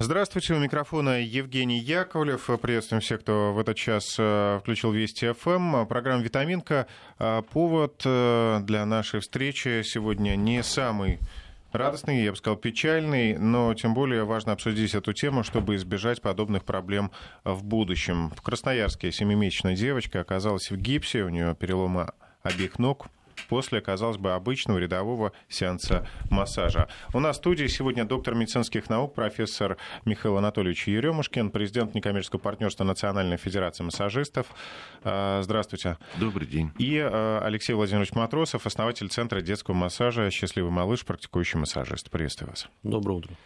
Здравствуйте, у микрофона Евгений Яковлев. Приветствуем всех, кто в этот час э, включил Вести ФМ. Программа «Витаминка». Э, повод э, для нашей встречи сегодня не самый радостный, я бы сказал, печальный, но тем более важно обсудить эту тему, чтобы избежать подобных проблем в будущем. В Красноярске семимесячная девочка оказалась в гипсе, у нее переломы обеих ног, после, казалось бы, обычного рядового сеанса массажа. У нас в студии сегодня доктор медицинских наук, профессор Михаил Анатольевич Еремушкин, президент некоммерческого партнерства Национальной Федерации массажистов. А, здравствуйте. Добрый день. И а, Алексей Владимирович Матросов, основатель Центра детского массажа «Счастливый малыш», практикующий массажист. Приветствую вас. Доброе утро.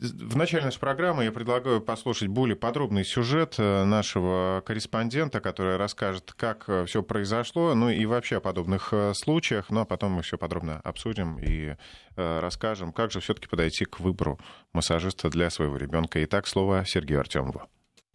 В начале нашей программы я предлагаю послушать более подробный сюжет э, нашего корреспондента, который расскажет, как э, все произошло, ну и вообще о подобных э, случаях. Ну а потом мы все подробно обсудим и расскажем, как же все-таки подойти к выбору массажиста для своего ребенка. Итак, слово Сергею Артемову.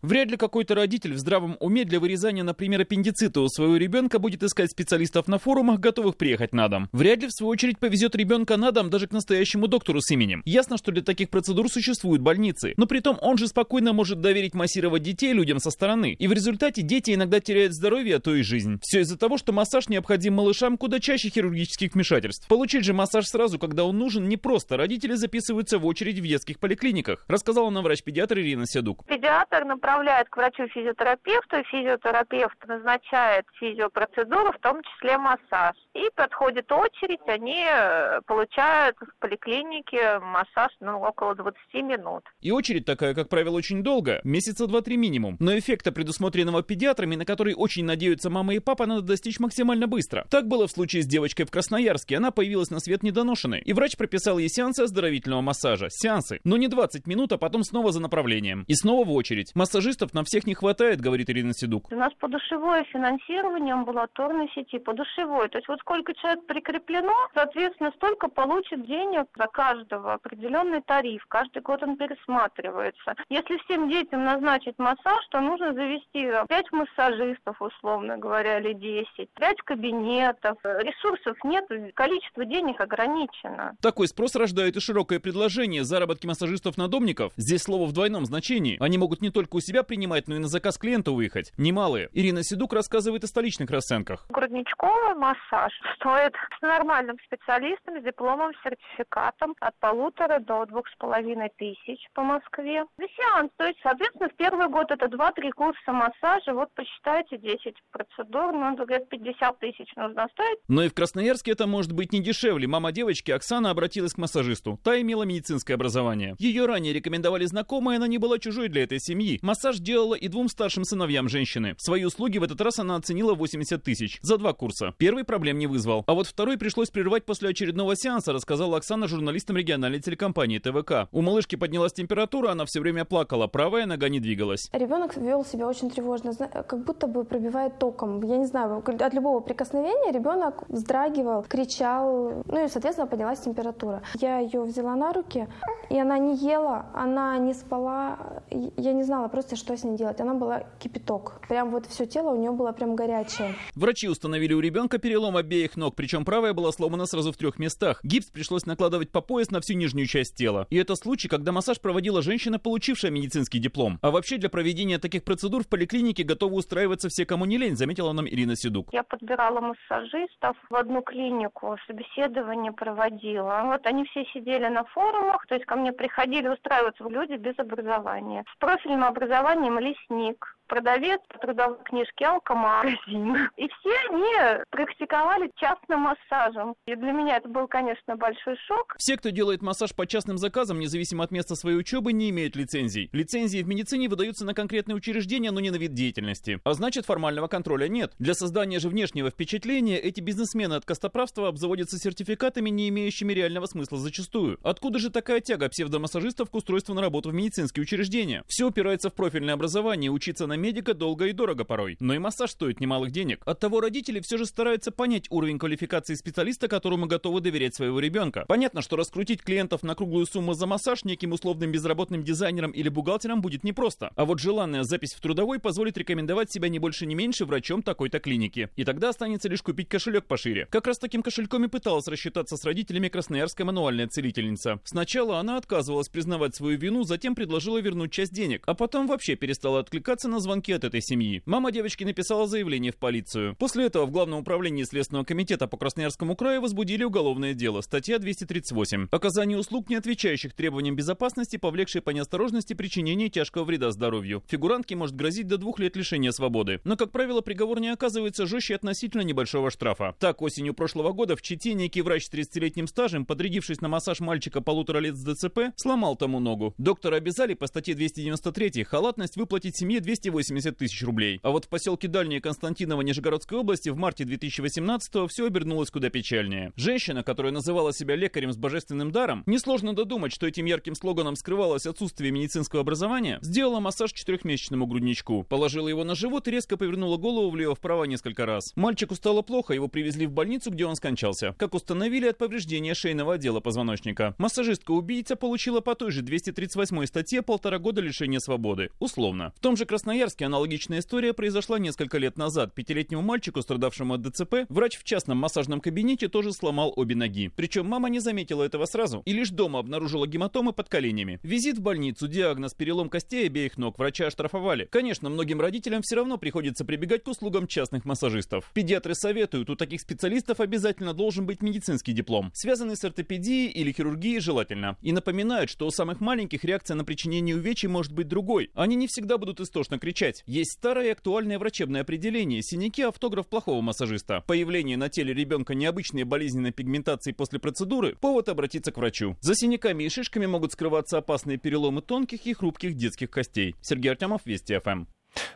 Вряд ли какой-то родитель в здравом уме для вырезания, например, аппендицита у своего ребенка будет искать специалистов на форумах, готовых приехать на дом. Вряд ли, в свою очередь, повезет ребенка на дом даже к настоящему доктору с именем. Ясно, что для таких процедур существуют больницы. Но при том он же спокойно может доверить массировать детей людям со стороны. И в результате дети иногда теряют здоровье, а то и жизнь. Все из-за того, что массаж необходим малышам куда чаще хирургических вмешательств. Получить же массаж сразу, когда он нужен, не просто. Родители записываются в очередь в детских поликлиниках. Рассказала нам врач-педиатр Ирина Седук. Педиатр направляет к врачу-физиотерапевту, физиотерапевт назначает физиопроцедуру, в том числе массаж. И подходит очередь, они э, получают в поликлинике массаж ну, около 20 минут. И очередь такая, как правило, очень долго, месяца два-три минимум. Но эффекта, предусмотренного педиатрами, на который очень надеются мама и папа, надо достичь максимально быстро. Так было в случае с девочкой в Красноярске. Она появилась на свет недоношенной. И врач прописал ей сеансы оздоровительного массажа. Сеансы. Но не 20 минут, а потом снова за направлением. И снова в очередь. Массажистов на всех не хватает, говорит Ирина Седук. У нас подушевое финансирование амбулаторной сети, подушевое. То есть вот сколько человек прикреплено, соответственно, столько получит денег за каждого, определенный тариф. Каждый год он пересматривается. Если всем детям назначить массаж, то нужно завести 5 массажистов, условно говоря, или 10, 5 кабинетов. Ресурсов нет, количество денег ограничено. Такой спрос рождает и широкое предложение. Заработки массажистов-надомников, здесь слово в двойном значении, они могут не только у себя принимать, но и на заказ клиента выехать. Немалые. Ирина Седук рассказывает о столичных расценках. Грудничковый массаж стоит с нормальным специалистом, с дипломом, сертификатом от полутора до двух с половиной тысяч по Москве. Сеанс, то есть, соответственно, в первый год это 2-3 курса массажа, вот посчитайте 10 процедур, ну, говорят, 50 тысяч нужно стоить. Но и в Красноярске это может быть не дешевле. Мама девочки Оксана обратилась к массажисту. Та имела медицинское образование. Ее ранее рекомендовали знакомые, она не была чужой для этой семьи. Массаж делала и двум старшим сыновьям женщины. Свои услуги в этот раз она оценила 80 тысяч за два курса. Первый проблем не вызвал. А вот второй пришлось прервать после очередного сеанса, рассказала Оксана журналистам региональной телекомпании ТВК. У малышки поднялась температура, она все время плакала, правая нога не двигалась. Ребенок вел себя очень тревожно, как будто бы пробивает током. Я не знаю, от любого прикосновения ребенок вздрагивал, кричал, ну и, соответственно, поднялась температура. Я ее взяла на руки, и она не ела, она не спала. Я не знала просто, что с ней делать она была кипяток. Прям вот все тело у нее было прям горячее. Врачи установили у ребенка перелом обеих ног, причем правая была сломана сразу в трех местах. Гипс пришлось накладывать по пояс на всю нижнюю часть тела. И это случай, когда массаж проводила женщина, получившая медицинский диплом. А вообще для проведения таких процедур в поликлинике готовы устраиваться все, кому не лень, заметила нам Ирина Седук. Я подбирала массажистов в одну клинику, собеседование проводила. Вот они все сидели на форумах, то есть ко мне приходили устраиваться люди без образования. С профильным образованием лесник. Ник продавец по трудовой книжке «Алкомагазин». И все они практиковали частным массажем. И для меня это был, конечно, большой шок. Все, кто делает массаж по частным заказам, независимо от места своей учебы, не имеют лицензий. Лицензии в медицине выдаются на конкретные учреждения, но не на вид деятельности. А значит, формального контроля нет. Для создания же внешнего впечатления эти бизнесмены от костоправства обзаводятся сертификатами, не имеющими реального смысла зачастую. Откуда же такая тяга псевдомассажистов к устройству на работу в медицинские учреждения? Все упирается в профильное образование, учиться на на медика долго и дорого порой. Но и массаж стоит немалых денег. Оттого родители все же стараются понять уровень квалификации специалиста, которому готовы доверять своего ребенка. Понятно, что раскрутить клиентов на круглую сумму за массаж неким условным безработным дизайнером или бухгалтером будет непросто. А вот желанная запись в трудовой позволит рекомендовать себя не больше не меньше врачом такой-то клиники. И тогда останется лишь купить кошелек пошире. Как раз таким кошельком и пыталась рассчитаться с родителями красноярская мануальная целительница. Сначала она отказывалась признавать свою вину, затем предложила вернуть часть денег, а потом вообще перестала откликаться на звонки от этой семьи. Мама девочки написала заявление в полицию. После этого в Главном управлении Следственного комитета по Красноярскому краю возбудили уголовное дело. Статья 238. Оказание услуг, не отвечающих требованиям безопасности, повлекшей по неосторожности причинение тяжкого вреда здоровью. Фигурантке может грозить до двух лет лишения свободы. Но, как правило, приговор не оказывается жестче относительно небольшого штрафа. Так, осенью прошлого года в Чите некий врач с 30-летним стажем, подрядившись на массаж мальчика полутора лет с ДЦП, сломал тому ногу. Доктора обязали по статье 293 халатность выплатить семье 280 тысяч рублей. А вот в поселке Дальнее Константиново Нижегородской области в марте 2018 все обернулось куда печальнее. Женщина, которая называла себя лекарем с божественным даром, несложно додумать, что этим ярким слоганом скрывалось отсутствие медицинского образования, сделала массаж четырехмесячному грудничку. Положила его на живот и резко повернула голову влево-вправо несколько раз. Мальчику стало плохо, его привезли в больницу, где он скончался. Как установили от повреждения шейного отдела позвоночника. Массажистка-убийца получила по той же 238 статье полтора года лишения свободы. Условно. В том же Красноярске аналогичная история произошла несколько лет назад. Пятилетнему мальчику, страдавшему от ДЦП, врач в частном массажном кабинете тоже сломал обе ноги. Причем мама не заметила этого сразу и лишь дома обнаружила гематомы под коленями. Визит в больницу, диагноз перелом костей обеих ног, врача оштрафовали. Конечно, многим родителям все равно приходится прибегать к услугам частных массажистов. Педиатры советуют, у таких специалистов обязательно должен быть медицинский диплом, связанный с ортопедией или хирургией желательно. И напоминают, что у самых маленьких реакция на причинение увечий может быть другой. Они не всегда будут истошно кричать. Есть старое и актуальное врачебное определение – синяки – автограф плохого массажиста. Появление на теле ребенка необычной болезненной пигментации после процедуры – повод обратиться к врачу. За синяками и шишками могут скрываться опасные переломы тонких и хрупких детских костей. Сергей Артемов, Вести ФМ.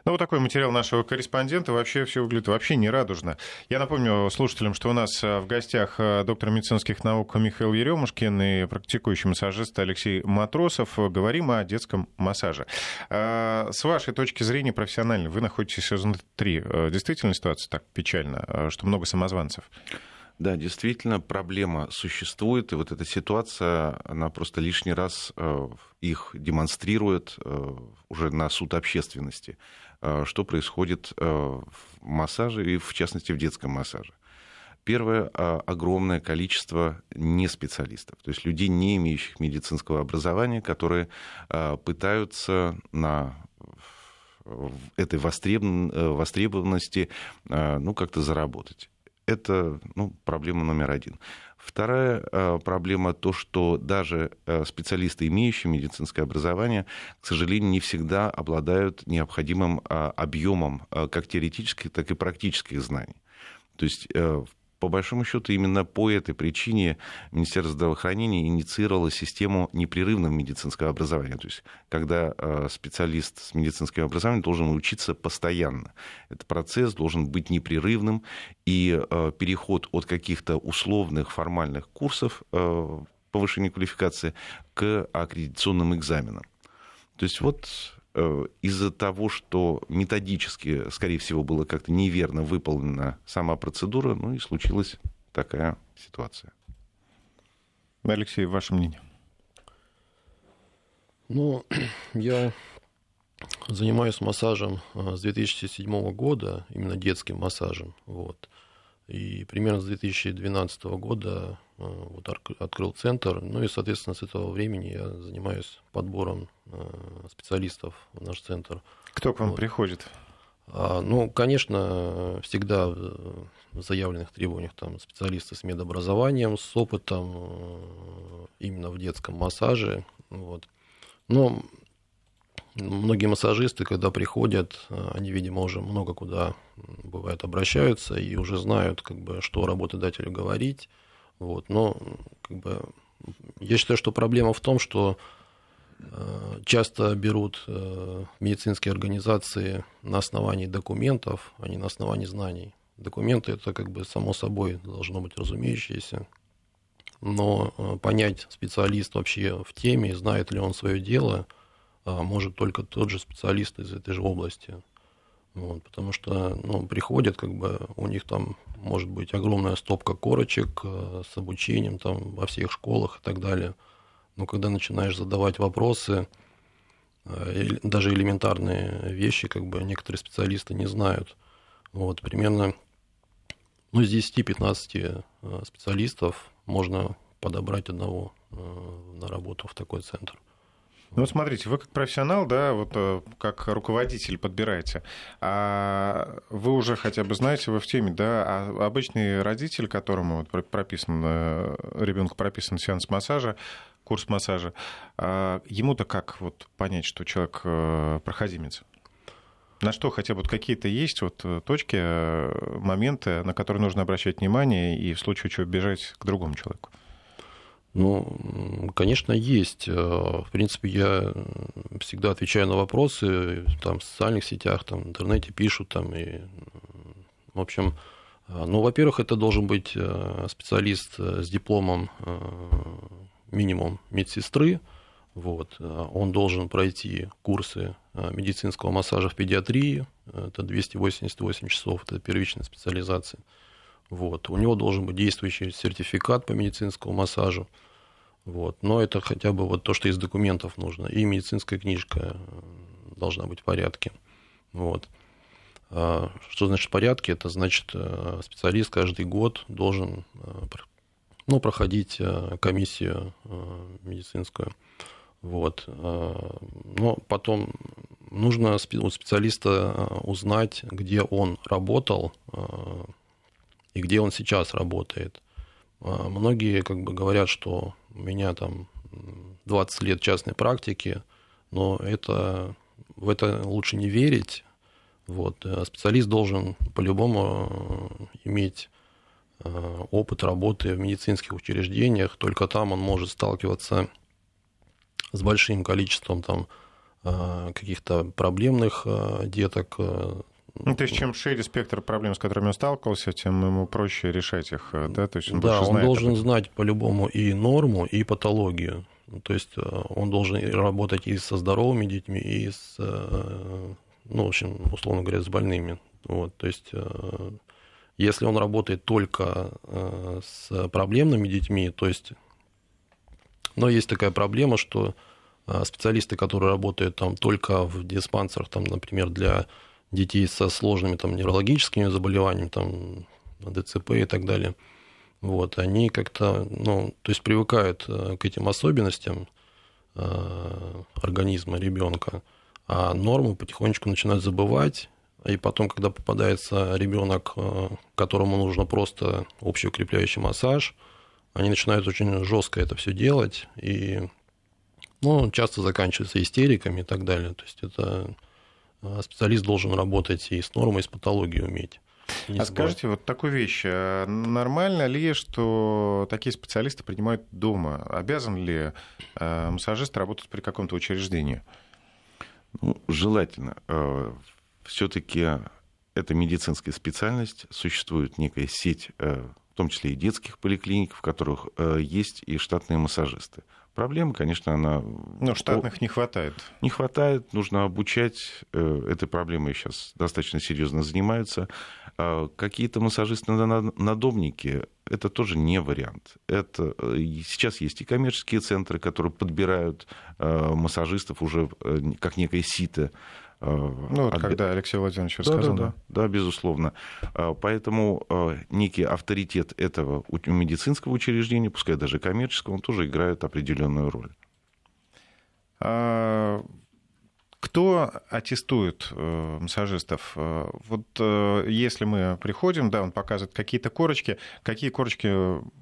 Ну, вот такой материал нашего корреспондента. Вообще все выглядит вообще не радужно. Я напомню слушателям, что у нас э, в гостях э, доктор медицинских наук Михаил Еремушкин и практикующий массажист Алексей Матросов. Говорим о детском массаже. А, с вашей точки зрения профессиональной, вы находитесь внутри. Э, действительно ситуация так печальна, что много самозванцев? Да, действительно, проблема существует, и вот эта ситуация, она просто лишний раз э, их демонстрирует э, уже на суд общественности, э, что происходит в массаже и, в частности, в детском массаже. Первое огромное количество неспециалистов, то есть людей, не имеющих медицинского образования, которые пытаются на этой востребованности ну, как-то заработать. Это ну, проблема номер один. Вторая э, проблема то, что даже э, специалисты, имеющие медицинское образование, к сожалению, не всегда обладают необходимым э, объемом как теоретических, так и практических знаний. То есть по большому счету, именно по этой причине Министерство здравоохранения инициировало систему непрерывного медицинского образования. То есть, когда э, специалист с медицинским образованием должен учиться постоянно. Этот процесс должен быть непрерывным, и э, переход от каких-то условных формальных курсов э, повышения квалификации к аккредитационным экзаменам. То есть вот из-за того, что методически, скорее всего, было как-то неверно выполнена сама процедура, ну и случилась такая ситуация. Алексей, ваше мнение? Ну, я занимаюсь массажем э, с 2007 года, именно детским массажем. Вот. И примерно с 2012 года э, вот открыл центр. Ну и, соответственно, с этого времени я занимаюсь подбором э, специалистов в наш центр. Кто к вам вот. приходит? А, ну, конечно, всегда в заявленных требованиях там специалисты с медобразованием, с опытом э, именно в детском массаже. Вот. Но Многие массажисты, когда приходят, э, они, видимо, уже много куда, бывает, обращаются и уже знают, как бы, что работодателю говорить. Вот. Но как бы, я считаю, что проблема в том, что э, часто берут э, медицинские организации на основании документов, а не на основании знаний. Документы это как бы само собой должно быть разумеющееся. Но понять специалист вообще в теме, знает ли он свое дело – может только тот же специалист из этой же области. Вот, потому что ну, приходят, как бы у них там может быть огромная стопка корочек э, с обучением там во всех школах и так далее. Но когда начинаешь задавать вопросы, э, даже элементарные вещи, как бы некоторые специалисты не знают. Вот, примерно ну, из 10-15 э, специалистов можно подобрать одного на работу в такой центр. Ну вот смотрите, вы как профессионал, да, вот э, как руководитель подбираете, а вы уже хотя бы знаете, вы в теме, да, а обычный родитель, которому вот прописан, э, ребенку прописан сеанс массажа, курс массажа, а ему-то как вот понять, что человек э, проходимец? На что хотя бы вот какие-то есть вот точки, моменты, на которые нужно обращать внимание и в случае чего бежать к другому человеку? Ну, конечно, есть. Э, в принципе, я всегда отвечаю на вопросы, там, в социальных сетях, там, в интернете пишут, там, и, в общем, э, ну, во-первых, это должен быть э, специалист с дипломом минимум медсестры, вот. Он должен пройти курсы медицинского массажа в педиатрии, это 288 часов, это первичная специализация. Вот. У него должен быть действующий сертификат по медицинскому массажу. Вот. Но это хотя бы вот то, что из документов нужно. И медицинская книжка должна быть в порядке. Вот. А, что значит в порядке? Это значит, э, специалист каждый год должен э, ну, проходить э, комиссию медицинскую. Вот. Но потом нужно у специалиста узнать, где он работал и где он сейчас работает. А, многие как бы говорят, что у меня там 20 лет частной практики, но это, в это лучше не верить. Вот. Э, специалист должен по-любому э, иметь э, опыт работы в медицинских учреждениях, только там он может сталкиваться с большим количеством там, каких-то проблемных деток, ну, то есть, чем шире спектр проблем, с которыми он сталкивался, тем ему проще решать их, э, да? То есть он да, он знает должен знать по-любому и норму, и патологию. То есть э, он должен работать и со здоровыми детьми, и с, э, ну, в общем, условно говоря, с больными. Вот, то есть, если он работает только с проблемными детьми, то есть, но есть такая проблема, что специалисты, которые работают там только в диспансерах, там, например, для детей со сложными там, неврологическими заболеваниями, там, ДЦП и так далее, вот, они как-то, ну, то есть привыкают э, к этим особенностям э, организма ребенка, а норму потихонечку начинают забывать, и потом, когда попадается ребенок, э, которому нужно просто общеукрепляющий массаж, они начинают очень жестко это все делать, и ну, часто заканчивается истериками и так далее. То есть это специалист должен работать и с нормой, и с патологией уметь. а скажите вот такую вещь. А нормально ли, что такие специалисты принимают дома? Обязан ли а, массажист работать при каком-то учреждении? Ну, желательно. Все-таки это медицинская специальность. Существует некая сеть, в том числе и детских поликлиник, в которых есть и штатные массажисты. Проблема, конечно, она... Но штатных не хватает. Не хватает, нужно обучать. Э, этой проблемой сейчас достаточно серьезно занимаются. А какие-то массажисты-надомники – это тоже не вариант. Это... Э, сейчас есть и коммерческие центры, которые подбирают э, массажистов уже как некое сито ну, вот от... когда Алексей Владимирович да, рассказал, да, да. Да, да, безусловно. Э, поэтому э, некий авторитет этого медицинского учреждения, пускай даже коммерческого, он тоже играет определенную роль. А, кто аттестует массажистов? Вот если мы приходим, да, он показывает какие-то корочки, какие корочки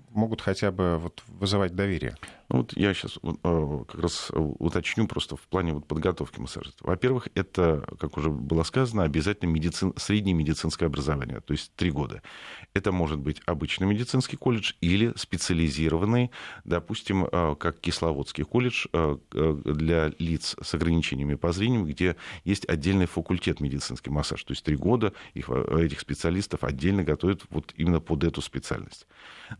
могут хотя бы вот вызывать доверие? Ну, вот я сейчас э, как раз уточню просто в плане вот подготовки массажиста. Во-первых, это, как уже было сказано, обязательно медицин... среднее медицинское образование, то есть три года. Это может быть обычный медицинский колледж или специализированный, допустим, э, как Кисловодский колледж э, для лиц с ограничениями по зрению, где есть отдельный факультет медицинский массаж. То есть три года их, этих специалистов отдельно готовят вот именно под эту специальность.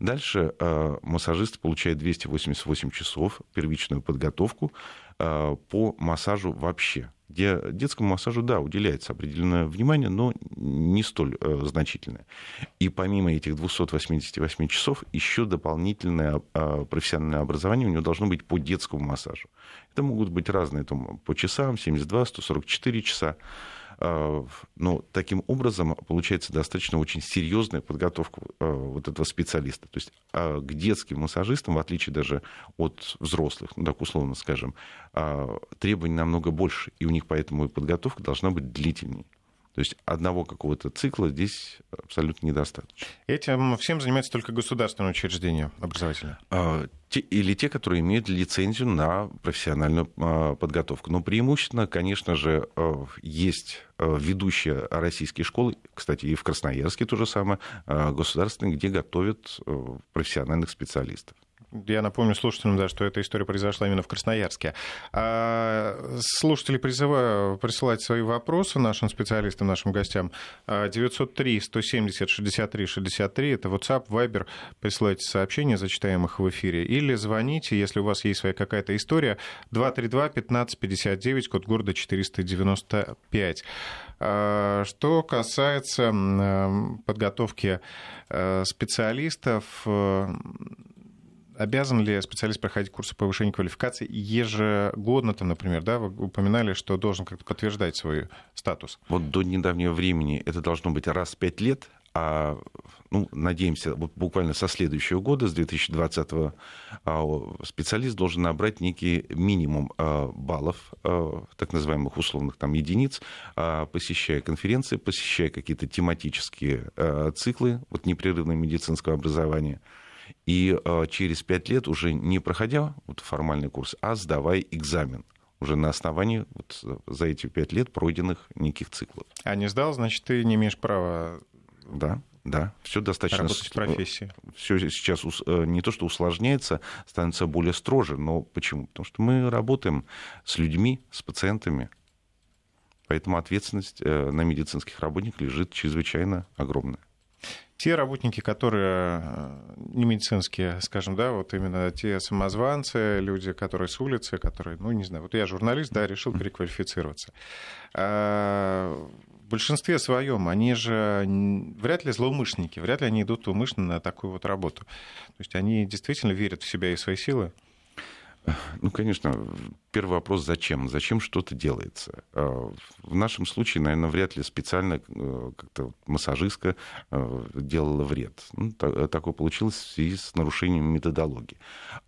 Дальше массажист получает 288 8 часов первичную подготовку по массажу вообще где детскому массажу, да, уделяется определенное внимание, но не столь э, значительное. И помимо этих 288 часов, еще дополнительное э, профессиональное образование у него должно быть по детскому массажу. Это могут быть разные там, по часам, 72, 144 часа. Э, но таким образом получается достаточно очень серьезная подготовка э, вот этого специалиста. То есть а, к детским массажистам, в отличие даже от взрослых, ну так условно скажем, а, требований намного больше, и у них поэтому и подготовка должна быть длительнее. То есть одного какого-то цикла здесь абсолютно недостаточно. Этим всем занимается только государственное учреждение образовательное? А, или те, которые имеют лицензию на профессиональную а, подготовку. Но преимущественно, конечно же, а, есть ведущие российские школы, кстати, и в Красноярске то же самое, государственные, где готовят профессиональных специалистов. Я напомню слушателям, да, что эта история произошла именно в Красноярске. А слушатели призываю присылать свои вопросы нашим специалистам, нашим гостям. 903 170 63 63 это WhatsApp, Viber. Присылайте сообщения, зачитаем их в эфире. Или звоните, если у вас есть своя какая-то история. 232 15 59, код города 495. А, что касается подготовки э, специалистов, э, обязан ли специалист проходить курсы повышения квалификации ежегодно, там, например, да, вы упоминали, что должен как-то подтверждать свой статус? Вот до недавнего времени это должно быть раз в пять лет, а ну, надеемся, буквально со следующего года, с 2020 а, специалист должен набрать некий минимум а, баллов, а, так называемых условных там, единиц, посещая конференции, посещая какие-то тематические циклы вот, непрерывного медицинского образования – и э, через пять лет уже не проходя вот формальный курс, а сдавая экзамен уже на основании вот за эти пять лет пройденных неких циклов. А не сдал, значит, ты не имеешь права да, да, все достаточно... Работать в профессии. Все сейчас э, не то, что усложняется, становится более строже. Но почему? Потому что мы работаем с людьми, с пациентами. Поэтому ответственность э, на медицинских работниках лежит чрезвычайно огромная те работники, которые э, не медицинские, скажем, да, вот именно те самозванцы, люди, которые с улицы, которые, ну, не знаю, вот я журналист, да, решил переквалифицироваться. А, в большинстве своем они же вряд ли злоумышленники, вряд ли они идут умышленно на такую вот работу. То есть они действительно верят в себя и в свои силы. Ну, конечно, первый вопрос, зачем? Зачем что-то делается? А, в нашем случае, наверное, вряд ли специально э, как-то массажистка э, делала вред. Ну, такое получилось в связи с нарушением методологии.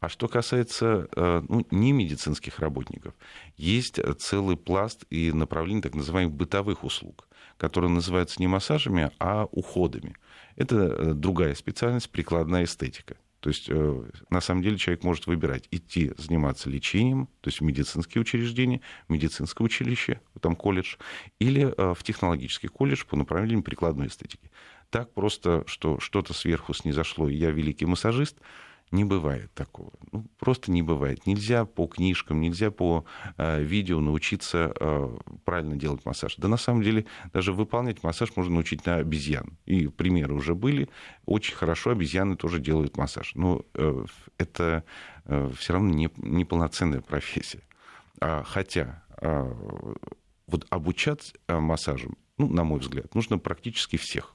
А что касается э, ну, не медицинских работников, есть целый пласт и направление так называемых бытовых услуг, которые называются не массажами, а уходами. Это другая специальность, прикладная эстетика. То есть, э, на самом деле, человек может выбирать идти заниматься лечением, то есть в медицинские учреждения, медицинское училище, там колледж, или э, в технологический колледж по направлению прикладной эстетики. Так просто, что что-то сверху снизошло, и я великий массажист – не бывает такого. Ну, просто не бывает. Нельзя по книжкам, нельзя по э, видео научиться э, правильно делать массаж. Да на самом деле даже выполнять массаж можно научить на обезьян. И примеры уже были. Очень хорошо обезьяны тоже делают массаж. Но э, это э, все равно не, полноценная профессия. А, хотя э, вот обучать массажу, ну, на мой взгляд, нужно практически всех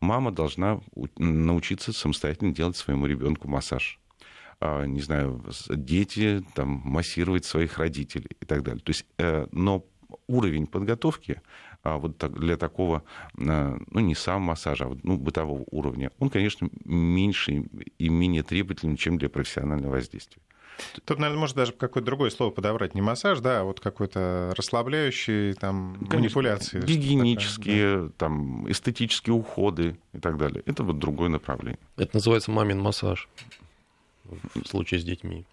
мама должна научиться самостоятельно делать своему ребенку массаж а, не знаю, дети там, массировать своих родителей и так далее. То есть, э, но уровень подготовки а вот для такого, э, ну, не сам массажа, а вот, ну, бытового уровня, он, конечно, меньше и менее требовательный, чем для профессионального воздействия. Тут, наверное, может даже какое-то другое слово подобрать. Не массаж, да, а вот какой-то расслабляющий, там, Конечно, манипуляции. Гигиенические, да. там, эстетические уходы и так далее. Это вот другое направление. Это называется мамин массаж в случае с детьми.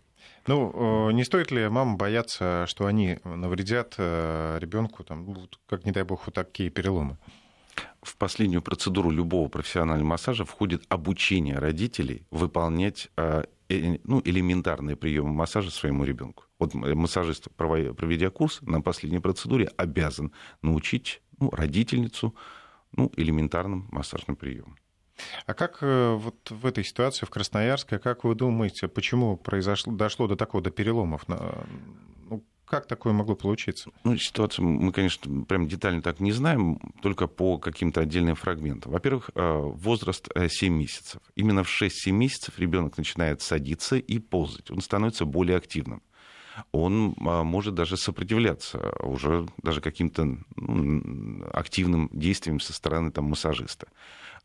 Ну, э, не стоит ли мамам бояться, что они навредят э, ребенку, там, как не дай бог, вот такие переломы? В последнюю процедуру любого профессионального массажа входит обучение родителей выполнять э, ну, элементарные приемы массажа своему ребенку. Вот массажист, проведя курс на последней процедуре, обязан научить ну, родительницу ну, элементарным массажным приемам. А как э, вот в этой ситуации в Красноярске, как вы думаете, почему произошло, дошло до такого, до переломов? Ну, как такое могло получиться? Ну, ситуацию мы, конечно, прям детально так не знаем, только по каким-то отдельным фрагментам. Во-первых, э, возраст 7 месяцев. Именно в 6-7 месяцев ребенок начинает садиться и ползать. Он становится более активным он а, может даже сопротивляться уже даже каким-то ну, активным действиям со стороны там, массажиста.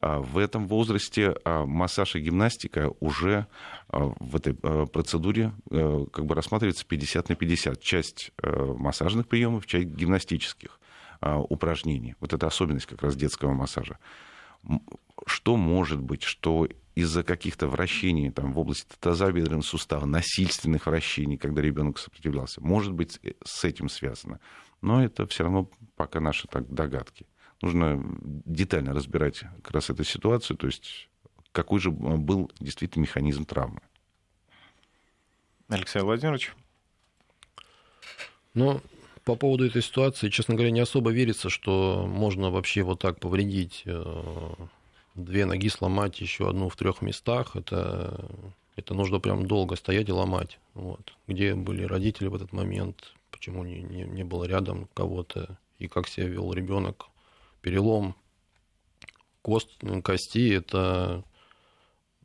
А в этом возрасте а, массаж и гимнастика уже в этой процедуре э, как бы рассматривается 50 на 50. Часть э, массажных приемов, часть гимнастических упражнений. Вот это особенность как раз детского массажа. Что может быть, что из-за каких-то вращений там, в области тазобедренного сустава, насильственных вращений, когда ребенок сопротивлялся. Может быть, э, с этим связано. Но это все равно пока наши так, догадки. Нужно детально разбирать как раз эту ситуацию, то есть какой же был действительно механизм травмы. Алексей Владимирович? Ну, по поводу этой ситуации, честно говоря, не особо верится, что можно вообще вот так повредить э, две ноги сломать, еще одну в трех местах, это, это нужно прям долго стоять и ломать. Вот. Где были родители в этот момент, почему не, не, не было рядом кого-то, и как себя вел ребенок. Перелом кост, кости, это,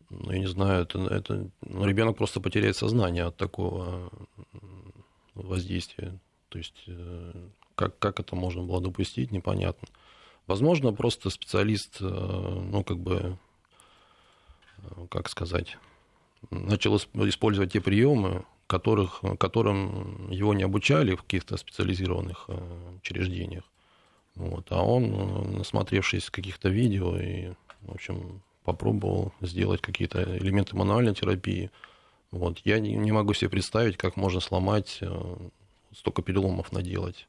ну, я не знаю, это, это ну, ребенок просто потеряет сознание от такого воздействия. То есть э, как, как это можно было допустить, непонятно. Возможно, просто специалист, э, ну, как бы, э, как сказать, начал использовать те приемы, которых, которым его не обучали в каких-то специализированных э, учреждениях. Вот. А он, насмотревшись каких-то видео и, в общем, попробовал сделать какие-то элементы мануальной терапии. Вот. Я не, могу себе представить, как можно сломать, столько переломов наделать.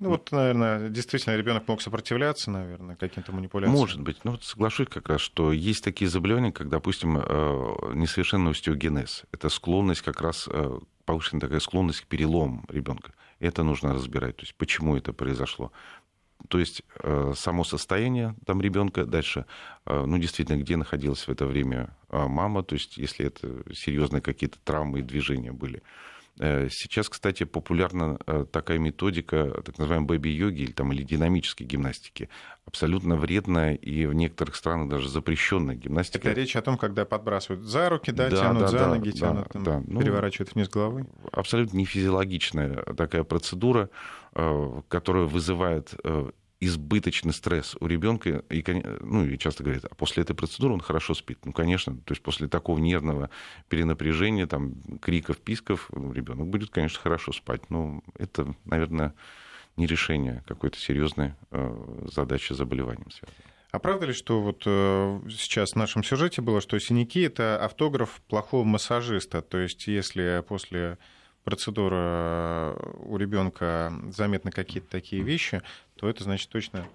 Ну вот, наверное, действительно ребенок мог сопротивляться, наверное, каким-то манипуляциям. Может быть. Ну вот соглашусь как раз, что есть такие заболевания, как, допустим, э, несовершенный остеогенез. Это склонность как раз, э, повышенная такая склонность к переломам ребенка. Это нужно разбирать. То есть почему это произошло то есть э, само состояние там ребенка дальше, ну действительно, где находилась в это время мама, то есть если это серьезные какие-то травмы и движения были. Э, сейчас, кстати, популярна э, такая методика, так называемой бэби-йоги или, там, или динамической гимнастики. Абсолютно вредная и в некоторых странах даже запрещенная гимнастика. Это речь о том, когда подбрасывают за руки, да, да тянут да, за да, ноги, тянут, да, там, да. Ну, переворачивают вниз головы. Абсолютно нефизиологичная такая процедура, э, которая вызывает избыточный стресс у ребенка, и, ну, и часто говорят, а после этой процедуры он хорошо спит. Ну, конечно, то есть после такого нервного перенапряжения, там, криков, писков, ребенок будет, конечно, хорошо спать. Но это, наверное, не решение какой-то серьезной э, задачи с заболеванием связано. А правда ли, что вот э, сейчас в нашем сюжете было, что синяки это автограф плохого массажиста? То есть, если после процедуры у ребенка заметны какие-то такие вещи, то это значит точно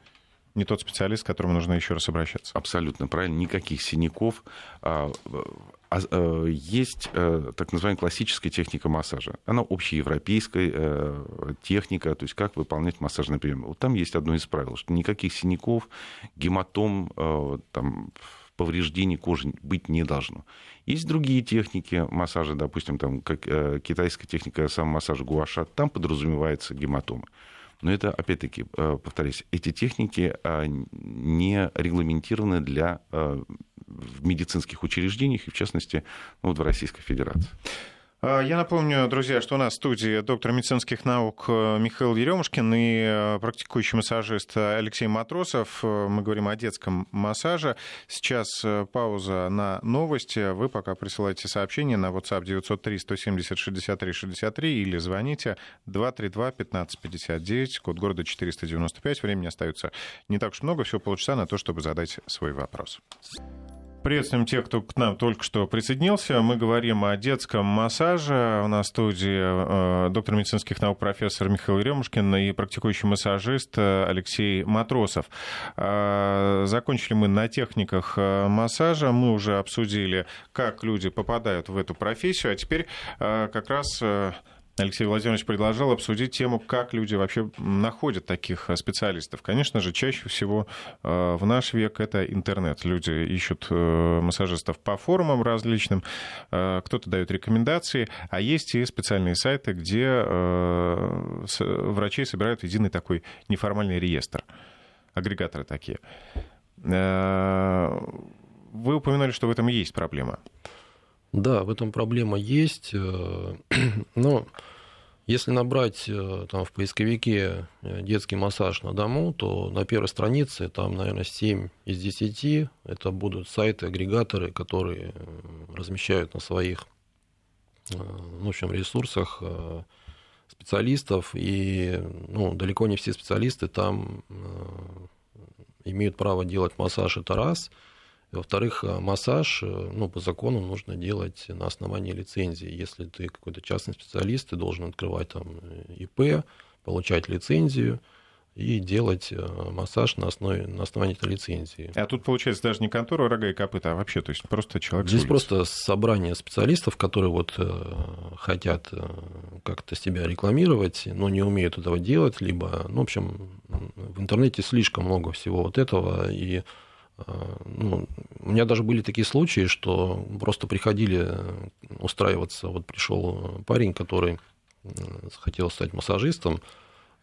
не тот специалист, к которому нужно еще раз обращаться. Абсолютно правильно. Никаких синяков. А, а, а, есть э, так называемая классическая техника массажа. Она общеевропейская э, техника, то есть как выполнять массажный прием. Вот там есть одно из правил, что никаких синяков, гематом, э, там, повреждений кожи быть не должно. Есть другие техники массажа, допустим, там, как китайская техника самомассажа гуаша, там подразумевается гематома. Но это, опять-таки, э, повторюсь, эти техники а, не регламентированы для э, в медицинских учреждениях, и в частности, вот в Российской Федерации. А, я напомню, друзья, что у нас в студии доктор медицинских наук э, Михаил Еремушкин и э, практикующий массажист Алексей Матросов. Э, мы говорим о детском массаже. Сейчас пауза на новости. Вы пока присылайте сообщение на WhatsApp 903 170 63 63 или звоните 232 15 59, код города 495. Времени остается не так уж много, всего полчаса на то, чтобы задать свой вопрос. Приветствуем тех, кто к нам только что присоединился. Мы говорим о детском массаже. У нас в студии э, доктор медицинских наук профессор Михаил Ремушкин и практикующий массажист э, Алексей Матросов. Э, закончили мы на техниках массажа. Мы уже обсудили, как люди попадают в эту профессию. А теперь как раз Алексей Владимирович предложил обсудить тему, как люди вообще находят таких э, специалистов. Конечно же, чаще всего э, в наш век это интернет. Люди ищут э, массажистов по форумам различным, кто-то дает рекомендации, а есть и специальные сайты, где врачей собирают единый такой неформальный реестр. Агрегаторы такие. Вы упоминали, что в этом есть проблема. Да, в этом проблема есть. Э, но если набрать э, там, в поисковике э, детский массаж на дому, то на первой странице там, наверное, 7 из 10 это будут сайты, агрегаторы, которые размещают на своих ну, в общем, ресурсах специалистов, и ну, далеко не все специалисты там имеют право делать массаж, это раз – во-вторых, э, массаж, э, ну, по закону нужно делать на основании лицензии. Если ты какой-то частный специалист, ты должен открывать там э, ИП, получать лицензию и делать массаж на, основе, на основании этой лицензии. А тут, получается, даже не контора рога и копыта, а вообще, то есть просто человек Здесь просто собрание специалистов, которые вот хотят как-то себя рекламировать, но не умеют этого делать, либо, ну, в общем, в интернете слишком много всего вот этого, и ну, у меня даже были такие случаи, что просто приходили устраиваться. Вот пришел парень, который хотел стать массажистом.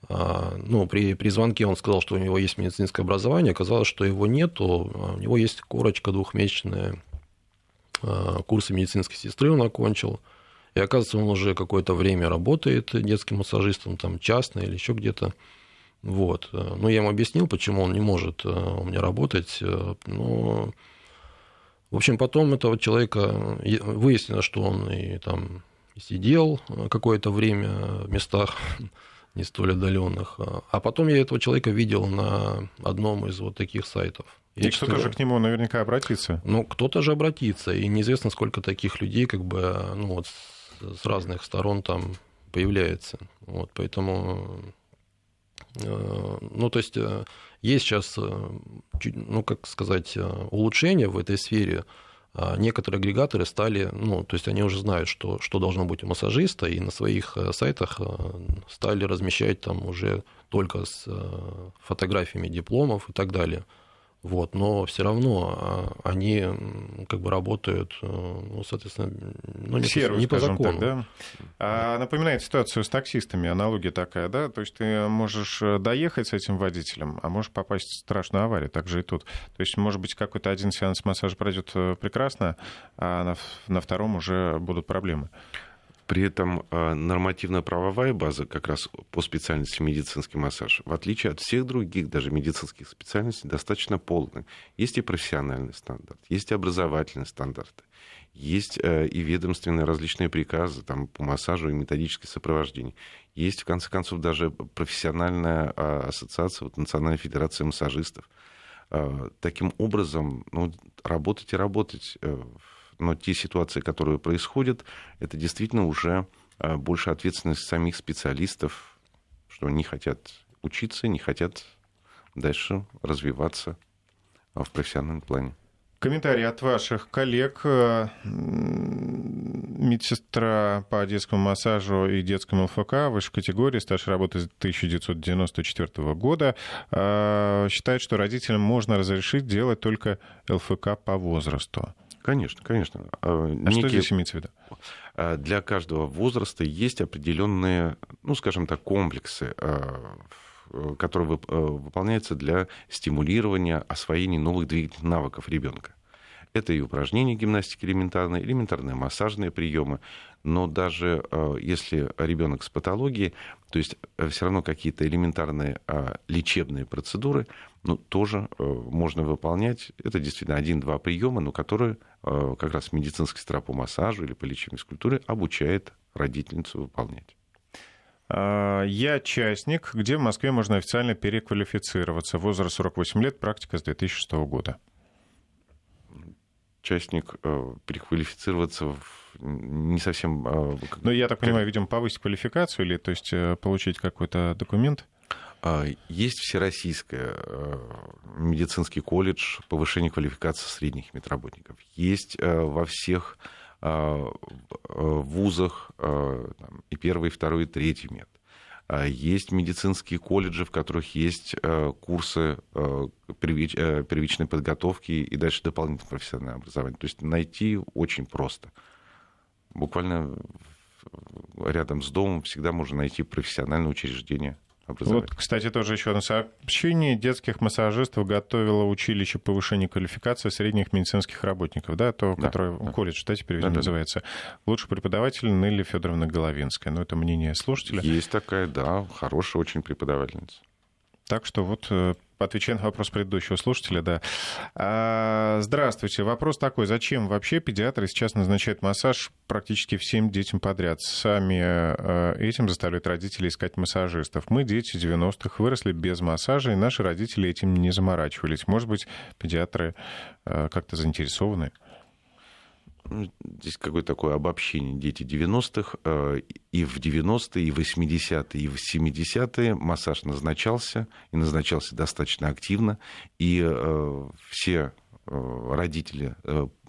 А, ну, при, при звонке он сказал, что у него есть медицинское образование. Оказалось, что его нету. А у него есть корочка двухмесячная. Курсы медицинской сестры он окончил. И оказывается, он уже какое-то время работает детским массажистом, там частно или еще где-то. Вот. Ну, я ему объяснил, почему он не может э, у меня работать. Э, но, в общем, потом этого человека выяснилось, что он и там сидел какое-то время в местах не столь отдаленных. А потом я этого человека видел на одном из вот таких сайтов. И кто-то же к нему наверняка обратится. Ну, кто-то же обратится. И неизвестно, сколько таких людей как бы ну, вот, с разных сторон там появляется. Вот, поэтому Э, ну, то есть э, есть сейчас, э, ну, как сказать, улучшения в этой сфере. А некоторые агрегаторы стали, ну, то есть они уже знают, что, что должно быть у массажиста, и на своих сайтах стали размещать там уже только с фотографиями дипломов и так далее. Вот, но все равно а, они как бы работают, э, ну, соответственно, ну, не, по, не по закону. Так, да? А, напоминает ситуацию с таксистами, аналогия такая, да? То есть ты можешь э, доехать с этим водителем, а можешь попасть в страшную аварию, так же и тут. То есть, может быть, какой-то один сеанс массажа пройдет э, прекрасно, а на, на втором уже будут проблемы. При этом а, нормативно-правовая база как раз по специальности медицинский массаж, в отличие от всех других даже медицинских специальностей, достаточно полная. Есть и профессиональный стандарт, есть и образовательные стандарты, есть э, и ведомственные различные приказы там, по массажу и методическое сопровождение. Есть, в конце концов, даже профессиональная а, ассоциация, вот, Национальная федерация массажистов. А, таким образом, ну, работать и работать э, но те ситуации, которые происходят, это действительно уже а, больше ответственность самих специалистов, что они хотят учиться, не хотят дальше развиваться в профессиональном плане. Комментарий от ваших коллег. Э, медсестра по детскому массажу и детскому ЛФК высшей категории, стаж работы с 1994 года, э, считает, что родителям можно разрешить делать только ЛФК по возрасту. Конечно, конечно. А, а Некие... что здесь имеется в виду? Для каждого возраста есть определенные, ну, скажем так, комплексы, а, которые выполняются для стимулирования освоения новых двигательных навыков ребенка. Это и упражнения гимнастики элементарные, элементарные массажные приемы. Но даже если ребенок с патологией, то есть э, все равно какие-то элементарные лечебные процедуры, ну, тоже э, можно выполнять. Это действительно один-два приема, но которые Э, как раз медицинская сестра по массажу или по лечебной скульптуре обучает родительницу выполнять. А, я частник, где в Москве можно официально переквалифицироваться. Возраст 48 лет, практика с 2006 года. Частник э, переквалифицироваться в не совсем... Э, ну, я так понимаю, видимо, повысить квалификацию или, то есть, получить какой-то документ? А, есть Всероссийская э, медицинский колледж повышения квалификации средних медработников. Есть э, во всех в вузах и первый, и второй, и третий метод. Есть медицинские колледжи, в которых есть курсы первичной подготовки и дальше дополнительное профессиональное образование. То есть найти очень просто. Буквально рядом с домом всегда можно найти профессиональное учреждение Вот, кстати, тоже еще одно сообщение. Детских массажистов готовило училище повышения квалификации средних медицинских работников, да, то, да, которое да. колледж, да, теперь да, называется. Да. Лучший преподаватель Нелли Федоровна Головинская. Ну, это мнение слушателя. Есть такая, да, хорошая очень преподавательница. Так что вот э, отвечая на вопрос предыдущего слушателя, да. А, здравствуйте. Вопрос такой. Зачем вообще педиатры сейчас назначают массаж практически всем детям подряд? Сами э, этим заставляют родителей искать массажистов. Мы, дети 90-х, выросли без массажа, и наши родители этим не заморачивались. Может быть, педиатры э, как-то заинтересованы? Ну, здесь какое-то такое обобщение. Дети 90-х, э, и в 90-е, и в 80-е, и в 70-е массаж назначался, и назначался достаточно активно, и э, все э, родители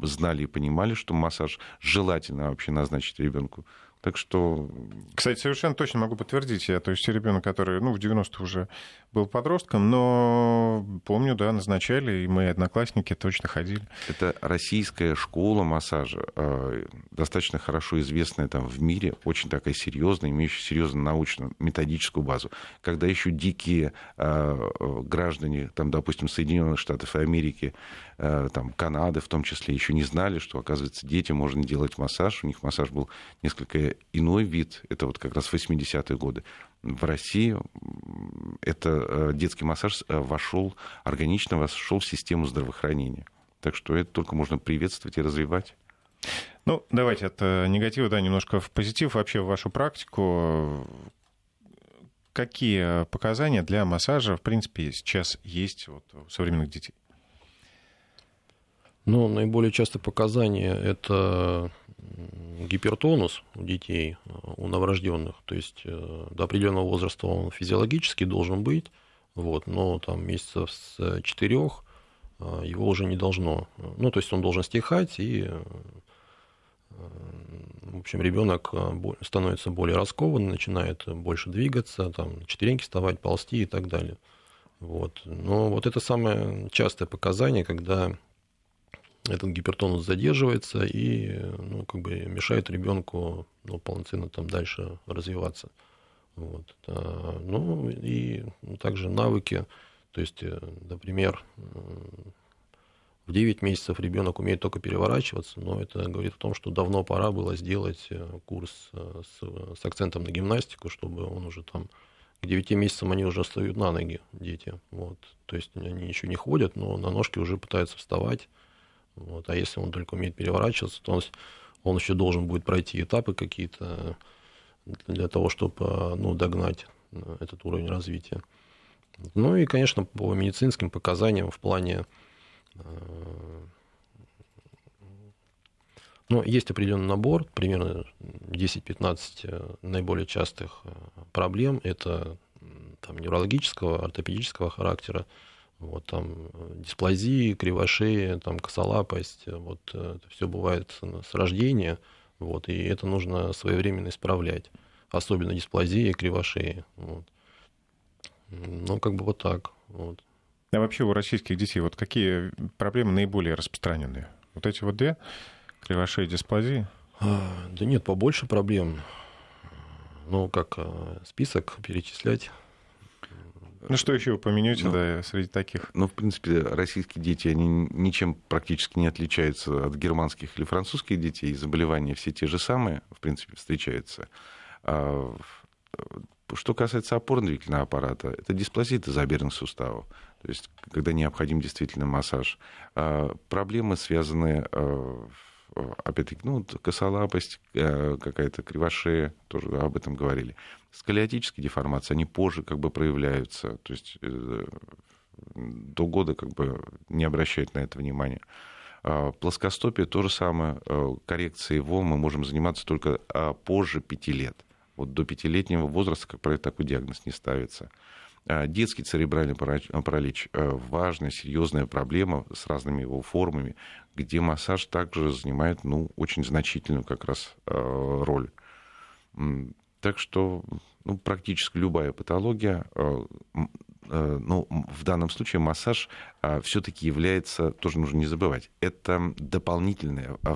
знали и понимали, что массаж желательно вообще назначить ребенку так что... Кстати, совершенно точно могу подтвердить. Я, то есть ребенок, который ну, в 90-х уже был подростком, но помню, да, назначали, и мы, одноклассники, точно ходили. Это российская школа массажа, э, достаточно хорошо известная там в мире, очень такая серьезная, имеющая серьезную научно-методическую базу. Когда еще дикие э, э, граждане, там, допустим, Соединенных Штатов и Америки, там, Канады в том числе, еще не знали, что, оказывается, детям можно делать массаж. У них массаж был несколько иной вид, это вот как раз 80-е годы в России это э, детский массаж э, вошел, органично вошел в систему здравоохранения. Так что это только можно приветствовать и развивать. Ну, давайте от э, негатива, да, немножко в позитив. Вообще в вашу практику какие показания для массажа, в принципе, сейчас есть вот у современных детей? Ну, наиболее частые показания – это гипертонус у детей, у новорожденных. То есть э, до определенного возраста он физиологически должен быть, вот, но там месяцев с четырех э, его уже не должно. Ну, то есть он должен стихать, и, э, в общем, ребенок становится более раскованным, начинает больше двигаться, там, четвереньки вставать, ползти и так далее. Вот. Но вот это самое частое показание, когда этот гипертонус задерживается и ну, как бы мешает ребенку ну, полноценно там дальше развиваться. Вот. А, ну и также навыки, то есть, э, например, в 9 месяцев ребенок умеет только переворачиваться, но это говорит о том, что давно пора было сделать э, курс э, с, с акцентом на гимнастику, чтобы он уже там к 9 месяцам они уже встают на ноги, дети. Вот. То есть они еще не ходят, но на ножки уже пытаются вставать. Вот. А если он только умеет переворачиваться, то он, он еще должен будет пройти этапы какие-то для того, чтобы ну, догнать э, этот уровень развития. Ну и, конечно, по медицинским показаниям в плане... Э, ну, есть определенный набор, примерно 10-15 э, наиболее частых проблем. Это там, неврологического, ортопедического характера, вот там э, дисплазии, кривошеи, там косолапость, э, вот э, это все бывает с рождения, вот, и это нужно своевременно исправлять, особенно дисплазии и кривошеи, вот. Ну, как бы вот так, вот. А вообще у российских детей вот какие проблемы наиболее распространенные? Вот эти вот две, кривошеи дисплазии? А, да нет, побольше проблем. Ну, как список перечислять ну, что еще вы помянете, ну, да, среди таких? Ну, в принципе, российские дети, они ничем практически не отличаются от германских или французских детей. Заболевания все те же самые, в принципе, встречаются. А, что касается опорно-двигательного аппарата, это дисплазия тазобедренных суставов, то есть когда необходим действительно массаж. А, проблемы связаны а, опять-таки, ну, косолапость, какая-то кривошея, тоже об этом говорили. Сколиотические деформации, они позже как бы проявляются, то есть э, до года как бы не обращают на это внимания. А плоскостопие то же самое, э, коррекция его мы можем заниматься только а, позже пяти лет. Вот до пятилетнего возраста, как правило, такой диагноз не ставится. Детский церебральный паралич – важная, серьезная проблема с разными его формами, где массаж также занимает ну, очень значительную как раз роль. Так что ну, практически любая патология, ну, в данном случае массаж все-таки является, тоже нужно не забывать, это дополнительная Э,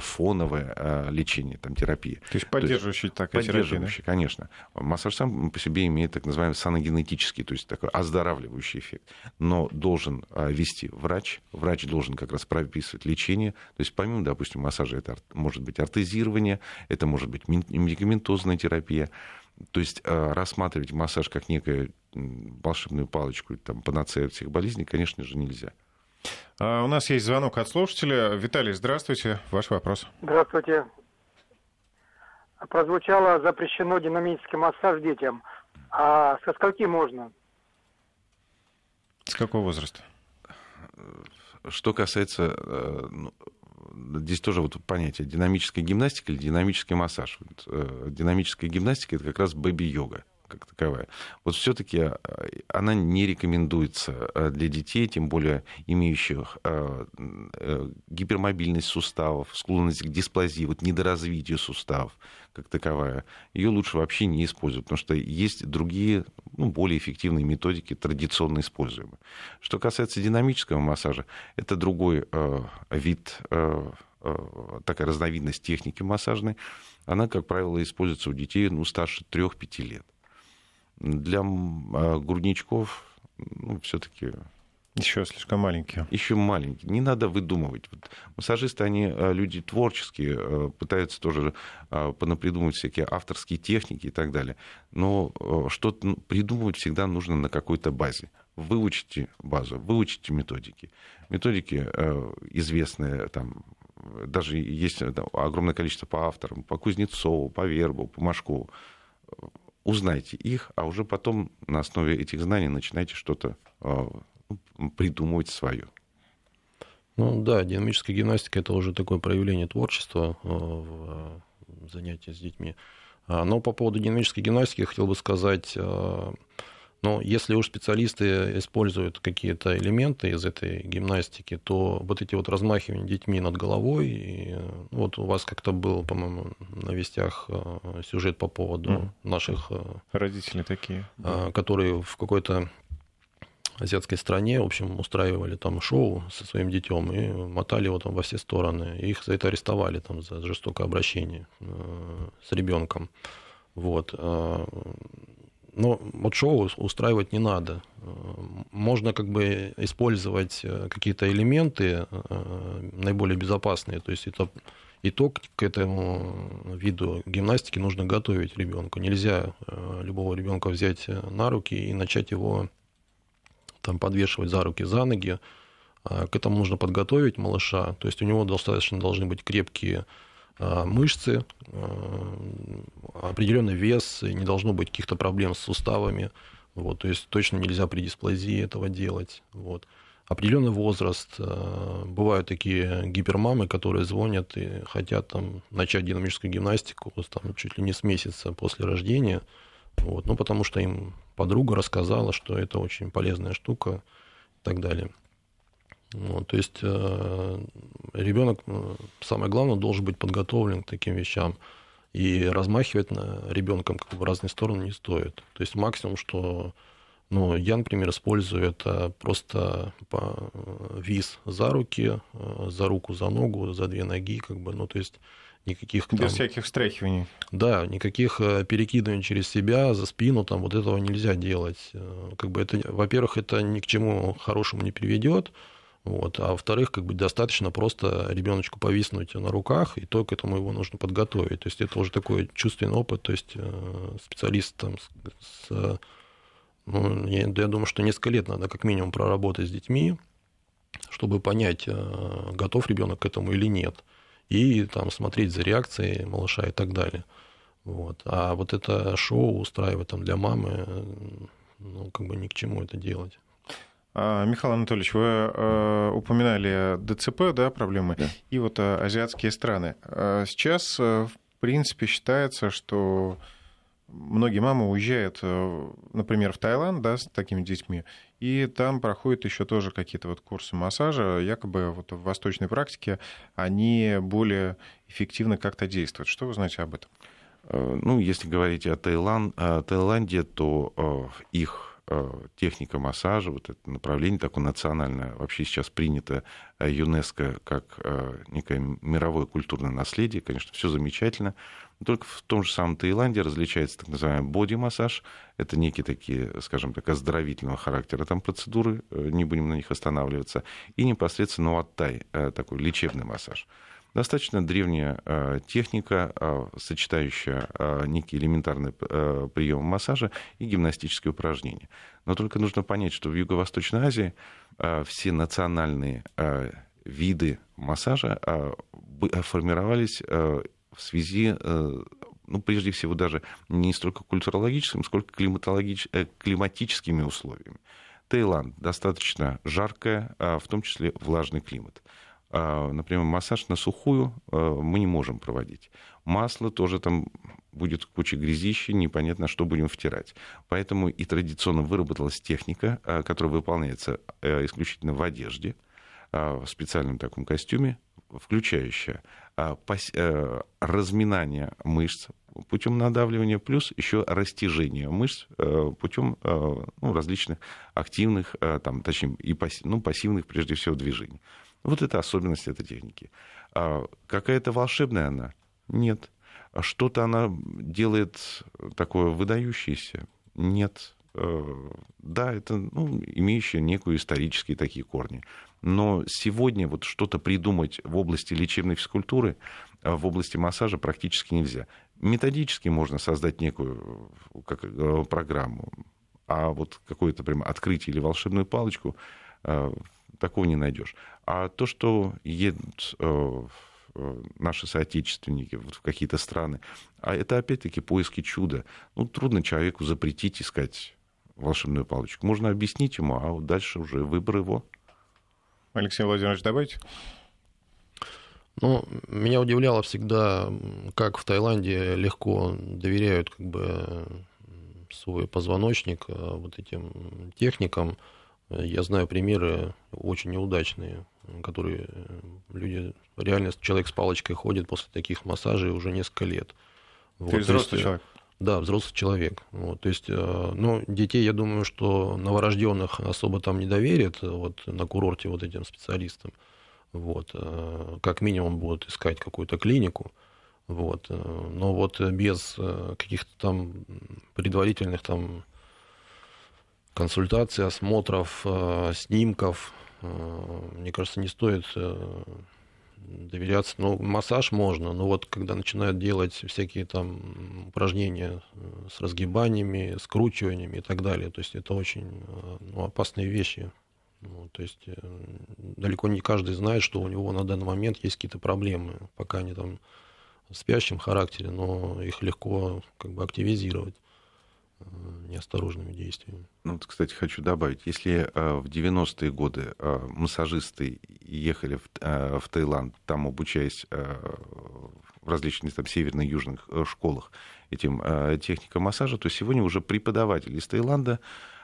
фоновое э, лечение, там, терапия. То есть поддерживающая то есть, такая поддерживающая, терапия, да? конечно. Массаж сам по себе имеет так называемый саногенетический, то есть такой оздоравливающий эффект. Но должен э, вести врач. Врач должен как раз прописывать лечение. То есть помимо, допустим, массажа, это может быть ортезирование, это может быть медикаментозная терапия. То есть рассматривать массаж как некую волшебную палочку, там, панацея всех болезней, конечно же, нельзя. А, у нас есть звонок от слушателя. Виталий, здравствуйте. Ваш вопрос. Здравствуйте. Прозвучало запрещено динамический массаж детям. А со скольки можно? С какого возраста? Что касается э, ну, здесь тоже вот понятие динамическая гимнастика или динамический массаж. Э, динамическая гимнастика это как раз бэби-йога как таковая. Вот все-таки э, она не рекомендуется э, для детей, тем более имеющих э, гипермобильность суставов, склонность к дисплазии, вот недоразвитию суставов как таковая, ее лучше вообще не использовать, потому что есть другие, ну, более эффективные методики, традиционно используемые. Что касается динамического массажа, это другой э, вид, э, такая разновидность техники массажной. Она, как правило, используется у детей ну, старше 3-5 лет. Для а, грудничков ну, все-таки еще слишком маленькие. Еще маленькие. Не надо выдумывать. Вот массажисты, они а, люди творческие, а, пытаются тоже понапридумывать всякие авторские техники и так далее. Но что-то ну, придумывать всегда нужно на какой-то базе. Выучите базу, выучите методики. Методики известные, там, даже есть огромное количество по авторам, по Кузнецову, по Вербу, по Машкову узнайте их, а уже потом на основе этих знаний начинайте что-то а, ну, придумывать свое. Ну да, динамическая гимнастика это уже такое проявление творчества а, в а, занятии с детьми. Но по поводу динамической гимнастики я хотел бы сказать, но если уж специалисты используют какие-то элементы из этой гимнастики, то вот эти вот размахивания детьми над головой, и вот у вас как-то был, по-моему, на вестях э, сюжет по поводу mm. наших... Э, Родители такие. Э, которые в какой-то азиатской стране, в общем, устраивали там шоу со своим детем и мотали его там во все стороны. И их за это арестовали там за жестокое обращение с ребенком. Вот. Но вот шоу устраивать не надо. Можно как бы использовать э, какие-то элементы э, наиболее безопасные. То есть это итог к этому виду гимнастики нужно готовить ребенку. Нельзя э, любого ребенка взять на руки и начать его там подвешивать за руки, за ноги. А к этому нужно подготовить малыша. То есть у него достаточно должны быть крепкие Э, мышцы, э, определенный вес, не должно быть каких-то проблем с суставами. Вот, то есть точно нельзя при дисплазии этого делать. Вот. Определенный возраст. Э, бывают такие гипермамы, которые звонят и хотят там, начать динамическую гимнастику там, чуть ли не с месяца после рождения. Вот, ну, потому что им подруга рассказала, что это очень полезная штука и так далее. Вот, то есть э, ребенок, э, самое главное, должен быть подготовлен к таким вещам. И размахивать на ребенком как бы в разные стороны не стоит. То есть максимум, что ну, я, например, использую это просто по э, виз за руки, э, за руку, за ногу, за две ноги, как бы, ну, то есть никаких... Без там, всяких встряхиваний. Да, никаких перекидываний через себя, за спину, там, вот этого нельзя делать. Как бы это, во-первых, это ни к чему хорошему не приведет, вот. А во-вторых, как бы достаточно просто ребеночку повиснуть на руках, и то к этому его нужно подготовить. То есть это уже такой чувственный опыт, то есть э, специалист там с, с ну, я, я думаю, что несколько лет надо как минимум проработать с детьми, чтобы понять, э, готов ребенок к этому или нет, и там смотреть за реакцией малыша и так далее. Вот. А вот это шоу устраивать там для мамы, ну, как бы ни к чему это делать. А, Михаил Анатольевич, вы э, упоминали ДЦП, да, проблемы, да. и вот э, азиатские страны. А сейчас, э, в принципе, считается, что многие мамы уезжают, например, в Таиланд, да, с такими детьми, и там проходят еще тоже какие-то вот курсы массажа, якобы вот в восточной практике они более эффективно как-то действуют. Что вы знаете об этом? Ну, если говорить о, Таиланд, о Таиланде, то их техника массажа, вот это направление такое национальное, вообще сейчас принято ЮНЕСКО как некое мировое культурное наследие, конечно, все замечательно, только в том же самом Таиланде различается так называемый боди-массаж. Это некие такие, скажем так, оздоровительного характера там процедуры, э, не будем на них останавливаться. И непосредственно ваттай, э, такой лечебный массаж. Достаточно древняя э, техника, сочетающая некие элементарные приемы массажа и гимнастические упражнения. Но только нужно понять, что в Юго-Восточной Азии все национальные виды массажа формировались в связи, э, ну, прежде всего, даже не столько культурологическими, сколько климатологич... Э, климатическими условиями. Таиланд достаточно жаркая, в том числе влажный климат. А, например, массаж на сухую э, мы не можем проводить. Масло тоже там будет куча грязища, непонятно, что будем втирать. Поэтому и традиционно выработалась техника, которая выполняется исключительно в одежде, в специальном таком костюме, включающая а, э, разминание мышц путем надавливания, плюс еще растяжение мышц э, путем э, ну, различных активных, там, точнее, и пассив, ну, пассивных, прежде всего, движений. Вот это особенность этой техники. А какая-то волшебная она? Нет. Что-то она делает такое выдающееся? Нет. Да, это ну, имеющие некую исторические такие корни. Но сегодня вот что-то придумать в области лечебной физкультуры, а в области массажа практически нельзя. Методически можно создать некую как, э, программу, а вот какое-то прям открытие или волшебную палочку э, такого не найдешь. А то, что едут э, наши соотечественники в какие-то страны, а это опять-таки поиски чуда. Ну, трудно человеку запретить искать волшебную палочку. Можно объяснить ему, а вот дальше уже выбор его. Алексей Владимирович, добавить? Ну, меня удивляло всегда, как в Таиланде легко доверяют как бы свой позвоночник э, вот этим техникам. Я знаю примеры очень неудачные, которые люди, реально человек с палочкой ходит после таких массажей уже несколько лет. Ты вот, взрослый есть, человек? Да, взрослый человек. Вот, то есть, э, ну, детей, я думаю, что новорожденных особо там не доверят вот, на курорте вот этим специалистам. Вот, э, как минимум будут искать какую-то клинику. Вот, э, но вот без каких-то там предварительных там консультаций, осмотров, снимков, мне кажется, не стоит доверяться. Ну, массаж можно, но вот когда начинают делать всякие там упражнения э, с разгибаниями, скручиваниями и так далее, то есть это очень э, ну, опасные вещи. Ну, то есть э, далеко не каждый знает, что у него на данный момент есть какие-то проблемы, пока они там в спящем характере, но их легко как бы активизировать. Э, неосторожными действиями. Ну, вот, кстати, хочу добавить, если э, в 90-е годы э, массажисты ехали в, в Таиланд, там обучаясь в различных там северных и южных школах этим техникам массажа, то сегодня уже преподаватели из Таиланда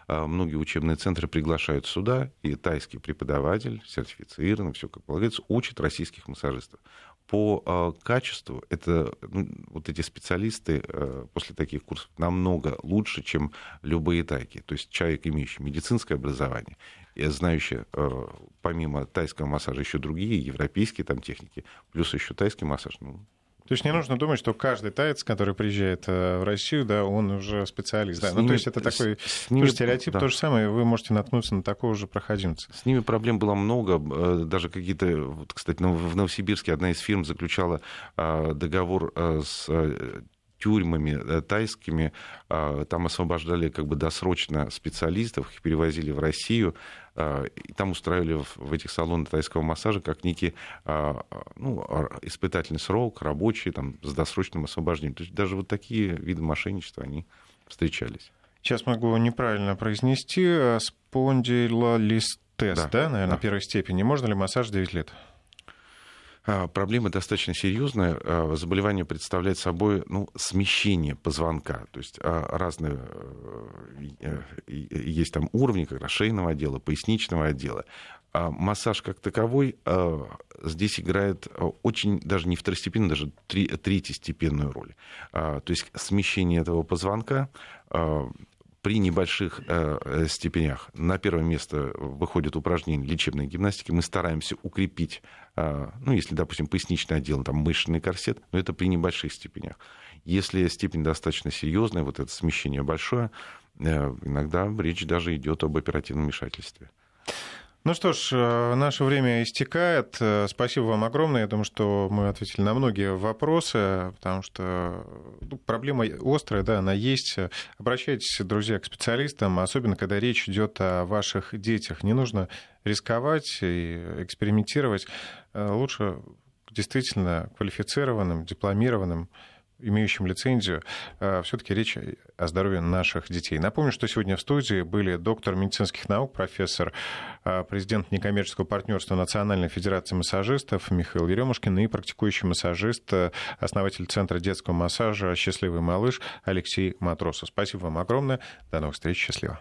многие учебные центры приглашают сюда, и тайский преподаватель, сертифицированный, все как полагается, учит российских массажистов по а, качеству это ну, вот эти специалисты э, после таких курсов намного лучше, чем любые тайки. То есть человек, имеющий медицинское образование, и знающий э, помимо тайского массажа еще другие европейские там техники, плюс еще тайский массаж, ну, то есть не нужно думать, что каждый таец, который приезжает э, в Россию, да, он уже специалист. Да? Ну, то есть это такой с ними, стереотип. Да. То же самое, вы можете наткнуться на такого же проходимца. С ними проблем было много. Э, даже какие-то... Вот, кстати, в Новосибирске одна из фирм заключала э, договор с тюрьмами тайскими, там освобождали как бы досрочно специалистов, их перевозили в Россию, и там устраивали в этих салонах тайского массажа как некий а, ну, испытательный срок, рабочий, там, с досрочным освобождением. То есть даже вот такие виды мошенничества, они встречались. Сейчас могу неправильно произнести. А, спондилолистез, да, да наверное, да. первой степени. Можно ли массаж 9 лет? А, проблема достаточно серьезная. А, заболевание представляет собой ну, смещение позвонка. То есть а, разные э, есть там уровни как раз шейного отдела, поясничного отдела. Массаж как таковой здесь играет очень даже не второстепенную, даже третьестепенную роль. То есть смещение этого позвонка при небольших э, степенях на первое место выходит упражнение лечебной гимнастики. Мы стараемся укрепить, э, ну, если, допустим, поясничный отдел, там мышечный корсет, но это при небольших степенях. Если степень достаточно серьезная, вот это смещение большое, э, иногда речь даже идет об оперативном вмешательстве. Ну что ж, э, наше время истекает. Э, спасибо вам огромное. Я думаю, что мы ответили на многие вопросы, потому что ну, проблема острая, да, она есть. Обращайтесь, друзья, к специалистам, особенно когда речь идет о ваших детях. Не нужно рисковать и экспериментировать. Э, лучше действительно квалифицированным, дипломированным имеющим лицензию, э, все-таки речь о здоровье наших детей. Напомню, что сегодня в студии были доктор медицинских наук, профессор, э, президент некоммерческого партнерства Национальной Федерации массажистов Михаил Еремушкин и практикующий массажист, э, основатель Центра детского массажа «Счастливый малыш» Алексей Матросов. Спасибо вам огромное. До новых встреч. Счастливо.